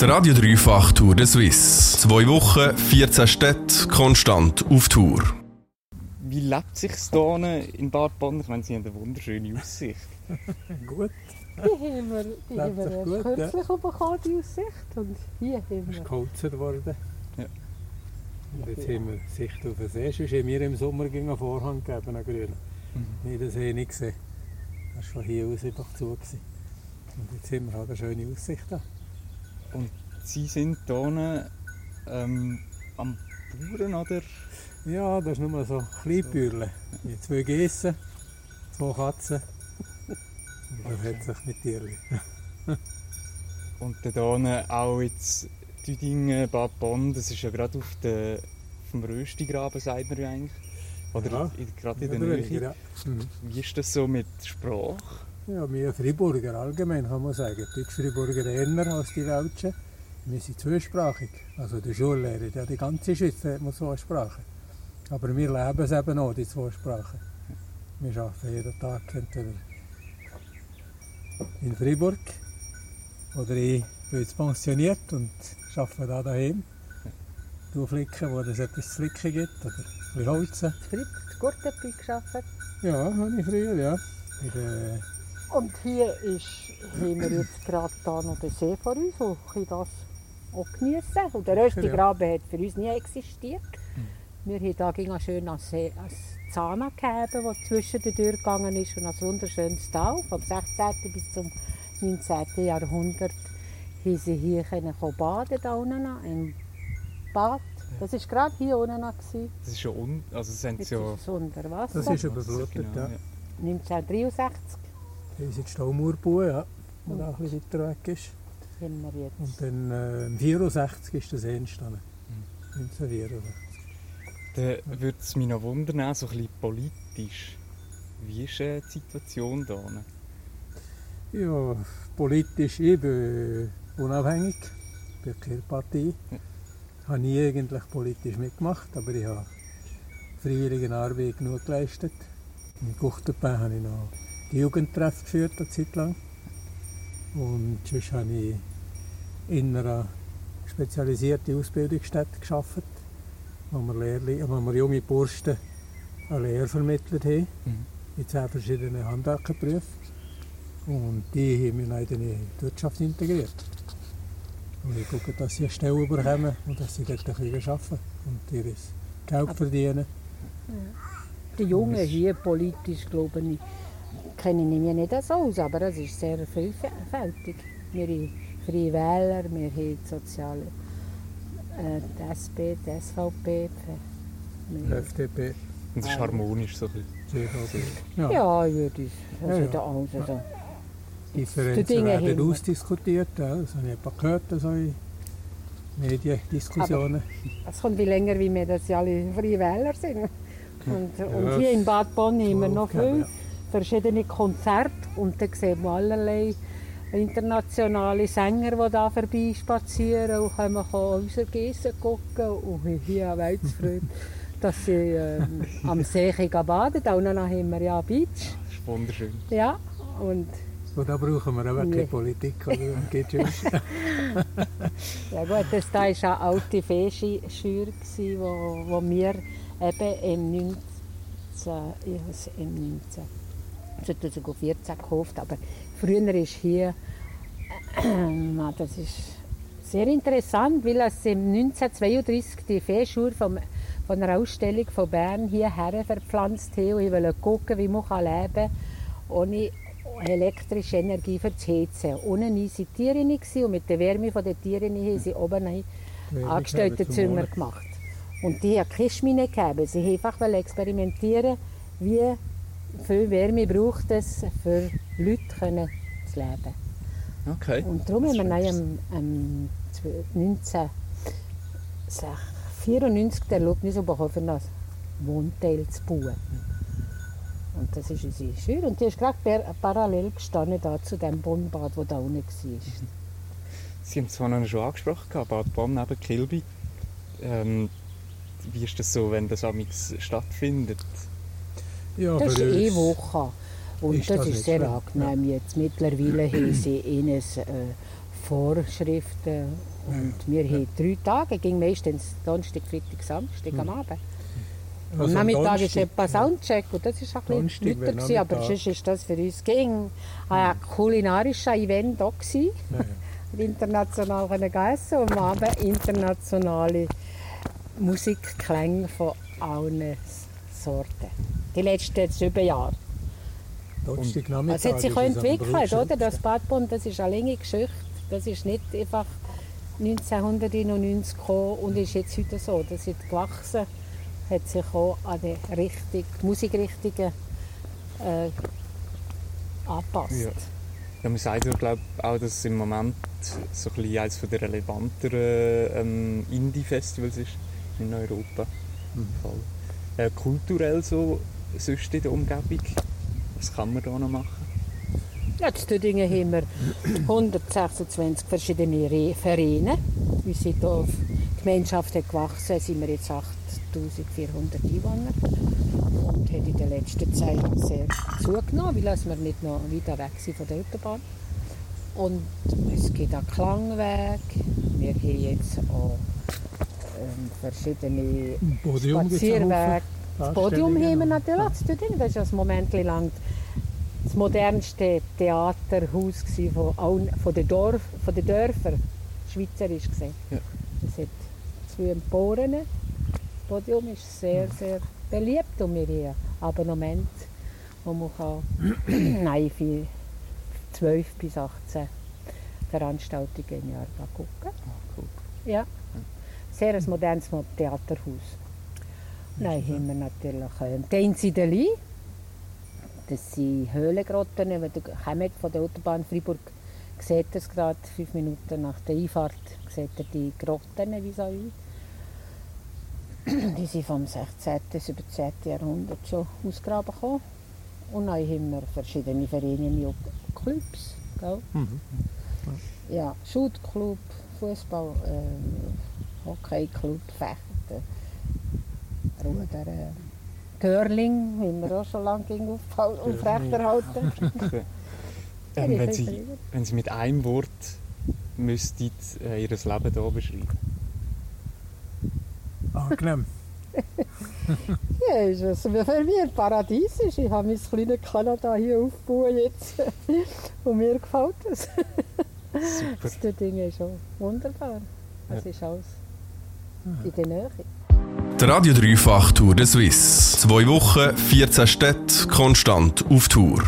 Der Radio Dreifach Tour de Suisse. Zwei Wochen, 14 Städte, konstant auf Tour. Wie lebt sich hier in Bad Bonn? Ich meine, Sie haben eine wunderschöne Aussicht. gut. Die haben wir, die haben gut, kürzlich bekommen, die Aussicht. Und hier haben ist wir... geholzt worden. Ja. Und jetzt haben wir Sicht auf den See. Sonst haben wir im Sommer einen Vorhang gegeben, einen grünen. Mhm. Nie den See nicht gesehen. Das war von hier aus einfach zu. Gewesen. Und jetzt haben wir halt eine schöne Aussicht da. Sie sind hier ähm, am Bauern, oder? Ja, das ist nur so Kleinbürle. Mit zwei Geissen, zwei Katzen. Und das hat sich mit Tierchen. Und dann hier auch jetzt Düdingen, Bad Bonn, das ist ja gerade auf der, auf dem Röstigraben, sagt man ja eigentlich. Oder Ja. in, gerade in der Nähe. ja. Mhm. Wie ist das so mit Sprache? Ja, wir Freiburger allgemein kann man sagen. Die Deutsch-Freiburger eher als die Welschen. Wir sind zweisprachig. Also der Schullehrer, ja, die ganze Schweiz hat man zwei Sprachen. Aber wir leben es eben auch, die zwei Sprachen. Wir arbeiten jeden Tag entweder in Freiburg oder ich bin jetzt pensioniert und arbeite da daheim. Du flicken, wo es etwas zu flicken gibt oder ein bisschen holzen. in Gurtenby gearbeitet. Ja, habe ich früher, ja. In der Und hier ist, haben wir jetzt gerade da noch den See vor uns, wo ich das auch geniessen Und der Röstigraben hat für uns nie existiert. Wir haben da ging schön als, See, als Zahna gegeben, das zwischen den Türen gegangen ist und als wunderschönes Tal. Vom 16. bis zum 19. Jahrhundert haben sie hier können kommen baden da unten im Bad. Das war gerade hier unten. gewesen. Das ist ja un... Also es sind Jetzt ja... ist unter Wasser. das ist überblutet, Genau, ja. 1963 Das ist jetzt Staumauerbau, ja, der da ein bisschen weiter weg ist. haben wir jetzt. Und dann äh, im 64 ist der See entstanden. Mhm. 1964. Dann würde es mich noch wundern, so ein bisschen politisch. Wie ist äh, die Situation hier? Ja, politisch, ich bin unabhängig, bin keine Partei. Ja. Ich habe nie eigentlich politisch mitgemacht, aber ich habe freiwillige Arbeit genug geleistet. In Guchterbein habe ich noch die Jugendtreff geführt, eine Zeit lang. Und sonst habe ich in einer spezialisierten Ausbildungsstätte gearbeitet, wo wir, wo wir junge Burschen eine Lehre vermittelt haben Mhm. in zehn verschiedenen Handwerkerberufen. Und die haben wir leider in die Wirtschaft integriert. Und ich gucke, dass sie eine Stelle bekommen und dass sie dort ein bisschen arbeiten und ihr Geld verdienen. Die Jungen hier politisch, glaube ich, kenne ich mich nicht so aus, aber es ist sehr vielfältig. Wir haben Freie Wähler, wir haben die Soziale, äh, die SP, die SVP. Die FDP, Und es ist harmonisch so ein bisschen. Ja, ja, ich würde also Ja, da alles so. Die Differenzen Dinge werden wir. ausdiskutiert. Ja, das habe ich etwa gehört, so in Mediendiskussionen. Es kommt wie länger, wie wir das ja alle Freie Wähler sind. Und, und hier in Bad Bonn wir noch viele ja. Verschiedene Konzerte und dann sehen wir allerlei internationale Sänger, die da vorbeispazieren und können unsere Geissen gucken und hier auch Weltsfreude, dass sie ähm, am See gehen baden Da unten haben wir ja Beach. Das ist wunderschön. Ja, und Und da brauchen wir Nee. keine Politik. Geht's uns. Ja gut, das da war eine alte Feenschür, die wo, wo wir eben im 19, ich im 19, 2014 gekauft aber früher ist hier, äh, das ist sehr interessant, weil es im 1932 die Feenschur vom, von einer Ausstellung von Bern hierher verpflanzt haben und ich wollte gucken, wie man leben kann ohne elektrische Energie für das Heizen. Unten waren sie Tiere und mit der Wärme der Tiere haben sie oben ein Angestelltenzimmer gemacht. Und die haben keine Schmine gegeben. Sie wollten einfach experimentieren, wie viel Wärme braucht es für Leute können zu leben. Okay. Und darum haben wir am, am 1994 die Erlaubnis bekommen, für ein Wohnteil zu bauen. Und das ist unsere Schür. Und die ist gerade par- parallel gestanden da zu dem Bonbad, das da unten war. Sie haben es vorhin schon angesprochen, Bad Bonn neben Kilby. Ähm, wie ist das so, wenn das amigs stattfindet? Ja, Das ist eh Woche. Und ist das das ist sehr schlimm, angenehm jetzt. Mittlerweile haben sie ihnen äh, Vorschriften. Und wir haben drei Tage, ging meistens Donnerstag, Freitag, Samstag am Abend. Am Also am Nachmittag ist Donnerstag, etwa Soundcheck und das war ein Donnerstag bisschen gewesen, aber sonst ist das für uns ging ein kulinarischer Event auch gewesen. Ja, ja. international können essen und am Abend internationale Musikklänge von allen Sorten. Die letzten sieben Jahre. Donnerstagnachmittag Es hat sich auch entwickelt, oder? Das. Badbund, das ist eine lange Geschichte. Das ist nicht einfach 1991 gekommen und ist jetzt heute so. Das ist gewachsen, hat sich auch an die, Richtung, die Musikrichtungen äh, angepasst. Ja. Ja, man sagt ja, glaub, auch, dass es im Moment so ein bisschen eines der relevanteren ähm, Indie-Festivals ist in Europa. Mhm. Äh, kulturell so, sonst in der Umgebung, was kann man da noch machen? Ja, in Stüdingen haben wir 126 verschiedene Re- Vereine. Wir sind hier, die Gemeinschaft hat gewachsen, sind wir jetzt 8400 Einwohner und hat in der letzten Zeit sehr zugenommen, weil wir nicht noch weiter weg sind von der Autobahn. Und es gibt auch Klangweg, wir haben jetzt auch ähm, verschiedene Spazierwege. Das Podium haben wir Darstellungen. natürlich zu Ding. Das war ein Moment lang das modernste Theaterhaus gsi von, allen- von, den Dorf, von den Dörfern, schweizerisch gesehen. Ja. Es hat zwei Emporen. Das Podium ist sehr, sehr beliebt und wir haben ein Abonnement, wo man kann, nein, für 12 bis 18 Veranstaltungen im Jahr kann gucken Ah, cool. ja. Sehr ein modernes Theaterhaus. Dann haben wir natürlich ähm, die Einsiedeli. Das sind Höhlengrotten. Wenn ihr kommt von der Autobahn Freiburg, seht ihr es gerade fünf Minuten nach der Einfahrt, seht ihr die Grotten vis-à-vis. Die sind vom 16. bis 17. Jahrhundert schon ausgegraben gekommen. Und dann haben wir verschiedene Vereine und Clubs. Gell? Mhm. Ja, Shootclub, Fußball, äh, Hockeyclub, Fechten, Rudern, Curling, haben wir auch schon lange aufgehalten- aufrechterhalten. Ähm, wenn, Sie, wenn Sie mit einem Wort müsstet, äh, Ihr Leben hier beschreiben Angenehm. Ja, ist es für mich paradiesisch. Ich habe mein kleines Kanada hier aufgebaut jetzt. Und mir gefällt es. Super. Das Ding ist schon wunderbar. Es ist alles in der Nähe. Der Radio Dreifach Tour de Suisse. Zwei Wochen, 14 Städte, konstant auf Tour.